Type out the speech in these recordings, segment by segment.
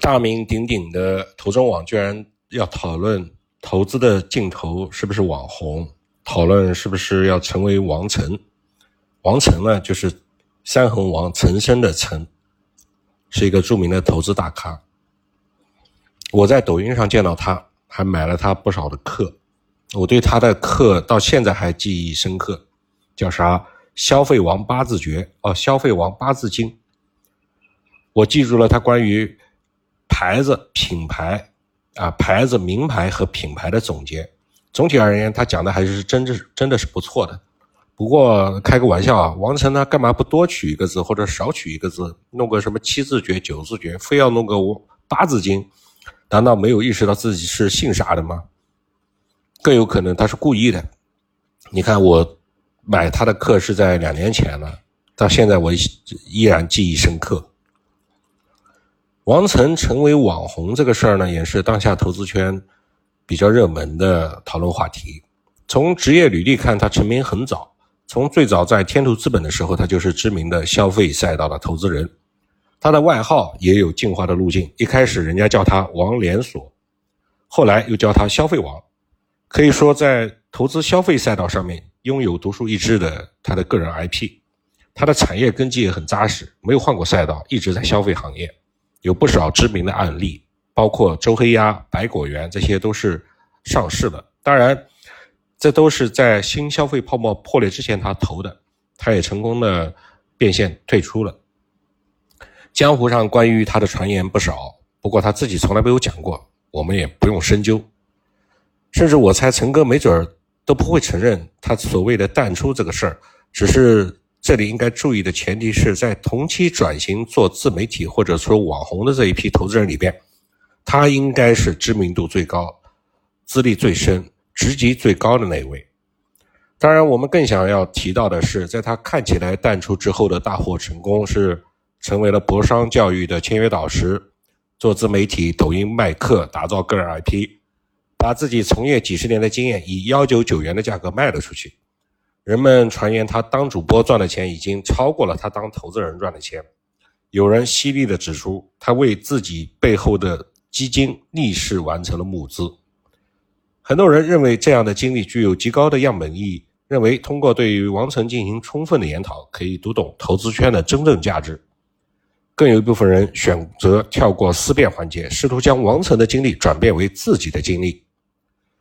大名鼎鼎的投中网居然要讨论投资的镜头是不是网红，讨论是不是要成为王成。王成呢，就是三横王陈生的陈，是一个著名的投资大咖。我在抖音上见到他，还买了他不少的课。我对他的课到现在还记忆深刻，叫啥？消费王八字诀哦，消费王八字经。我记住了他关于。牌子、品牌，啊，牌子、名牌和品牌的总结。总体而言，他讲的还是真是真的是不错的。不过开个玩笑啊，王成他干嘛不多取一个字，或者少取一个字，弄个什么七字诀、九字诀，非要弄个八字经？难道没有意识到自己是姓啥的吗？更有可能他是故意的。你看，我买他的课是在两年前了，到现在我依然记忆深刻。王成成为网红这个事儿呢，也是当下投资圈比较热门的讨论话题。从职业履历看，他成名很早，从最早在天图资本的时候，他就是知名的消费赛道的投资人。他的外号也有进化的路径，一开始人家叫他王连锁，后来又叫他消费王。可以说，在投资消费赛道上面拥有独树一帜的他的个人 IP，他的产业根基也很扎实，没有换过赛道，一直在消费行业。有不少知名的案例，包括周黑鸭、百果园，这些都是上市的。当然，这都是在新消费泡沫破裂之前他投的，他也成功的变现退出了。江湖上关于他的传言不少，不过他自己从来没有讲过，我们也不用深究。甚至我猜陈哥没准儿都不会承认他所谓的淡出这个事儿，只是。这里应该注意的前提是在同期转型做自媒体或者说网红的这一批投资人里边，他应该是知名度最高、资历最深、职级最高的那一位。当然，我们更想要提到的是，在他看起来淡出之后的大获成功，是成为了博商教育的签约导师，做自媒体、抖音卖课，打造个人 IP，把自己从业几十年的经验以幺九九元的价格卖了出去。人们传言他当主播赚的钱已经超过了他当投资人赚的钱。有人犀利地指出，他为自己背后的基金逆势完成了募资。很多人认为这样的经历具有极高的样本意义，认为通过对于王成进行充分的研讨，可以读懂投资圈的真正价值。更有一部分人选择跳过思辨环节，试图将王成的经历转变为自己的经历。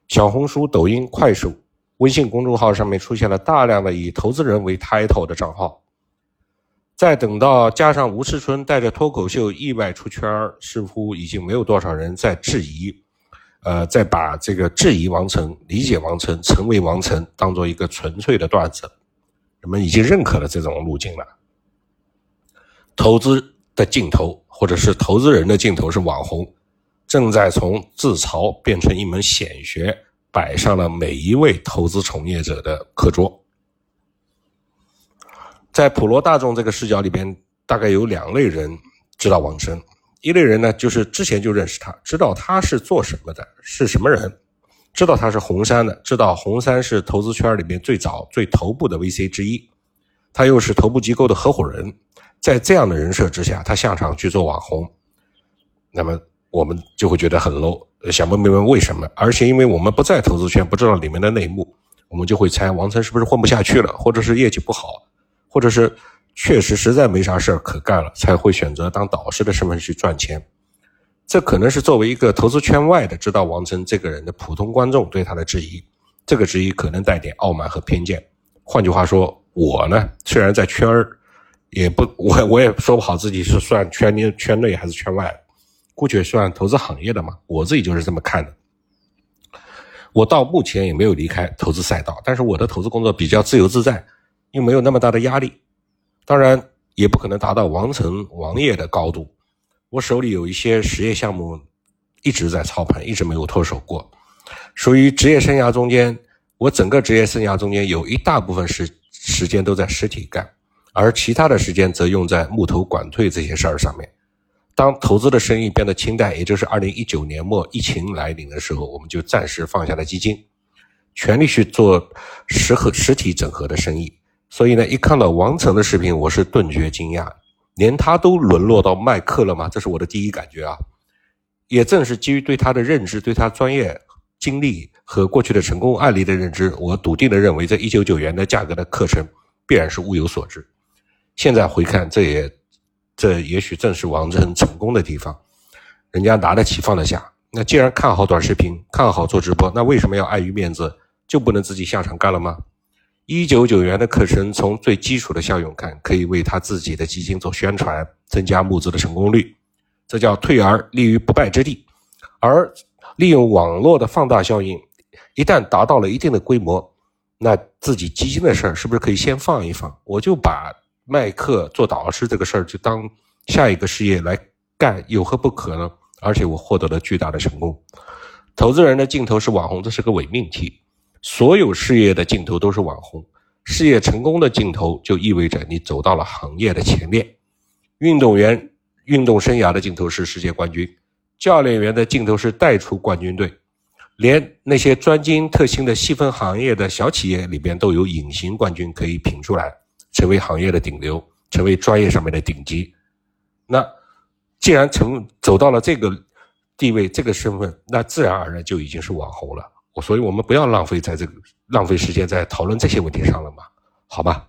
小红书、抖音、快手。微信公众号上面出现了大量的以投资人为 title 的账号，再等到加上吴世春带着脱口秀意外出圈似乎已经没有多少人在质疑，呃，再把这个质疑王成、理解王成、成为王成当做一个纯粹的段子，人们已经认可了这种路径了。投资的尽头，或者是投资人的尽头是网红，正在从自嘲变成一门显学。摆上了每一位投资从业者的课桌。在普罗大众这个视角里边，大概有两类人知道王生。一类人呢，就是之前就认识他，知道他是做什么的，是什么人，知道他是红杉的，知道红杉是投资圈里面最早最头部的 VC 之一，他又是头部机构的合伙人。在这样的人设之下，他下场去做网红，那么我们就会觉得很 low。想不明白为什么，而且因为我们不在投资圈，不知道里面的内幕，我们就会猜王成是不是混不下去了，或者是业绩不好，或者是确实实在没啥事儿可干了，才会选择当导师的身份去赚钱。这可能是作为一个投资圈外的知道王成这个人的普通观众对他的质疑，这个质疑可能带点傲慢和偏见。换句话说，我呢虽然在圈儿，也不我我也说不好自己是算圈内圈内还是圈外。姑且算投资行业的嘛，我自己就是这么看的。我到目前也没有离开投资赛道，但是我的投资工作比较自由自在，又没有那么大的压力。当然，也不可能达到王成王爷的高度。我手里有一些实业项目一直在操盘，一直没有脱手过。属于职业生涯中间，我整个职业生涯中间有一大部分时时间都在实体干，而其他的时间则用在募投管退这些事儿上面。当投资的生意变得清淡，也就是二零一九年末疫情来临的时候，我们就暂时放下了基金，全力去做实和实体整合的生意。所以呢，一看到王成的视频，我是顿觉惊讶，连他都沦落到卖课了吗？这是我的第一感觉啊！也正是基于对他的认知、对他专业经历和过去的成功案例的认知，我笃定的认为，这一九九元的价格的课程必然是物有所值。现在回看，这也这也许正是王成成功的地方，人家拿得起放得下。那既然看好短视频，看好做直播，那为什么要碍于面子就不能自己下场干了吗？一九九元的课程，从最基础的效用看，可以为他自己的基金做宣传，增加募资的成功率，这叫退而立于不败之地。而利用网络的放大效应，一旦达到了一定的规模，那自己基金的事儿是不是可以先放一放？我就把卖课做导师这个事儿就当下一个事业来干，有何不可呢？而且我获得了巨大的成功。投资人的尽头是网红，这是个伪命题。所有事业的尽头都是网红，事业成功的尽头就意味着你走到了行业的前列。运动员运动生涯的尽头是世界冠军，教练员的尽头是带出冠军队。连那些专精特新的细分行业的小企业里边都有隐形冠军可以品出来，成为行业的顶流，成为专业上面的顶级。那。既然成走到了这个地位、这个身份，那自然而然就已经是网红了。我，所以我们不要浪费在这个浪费时间在讨论这些问题上了嘛？好吧。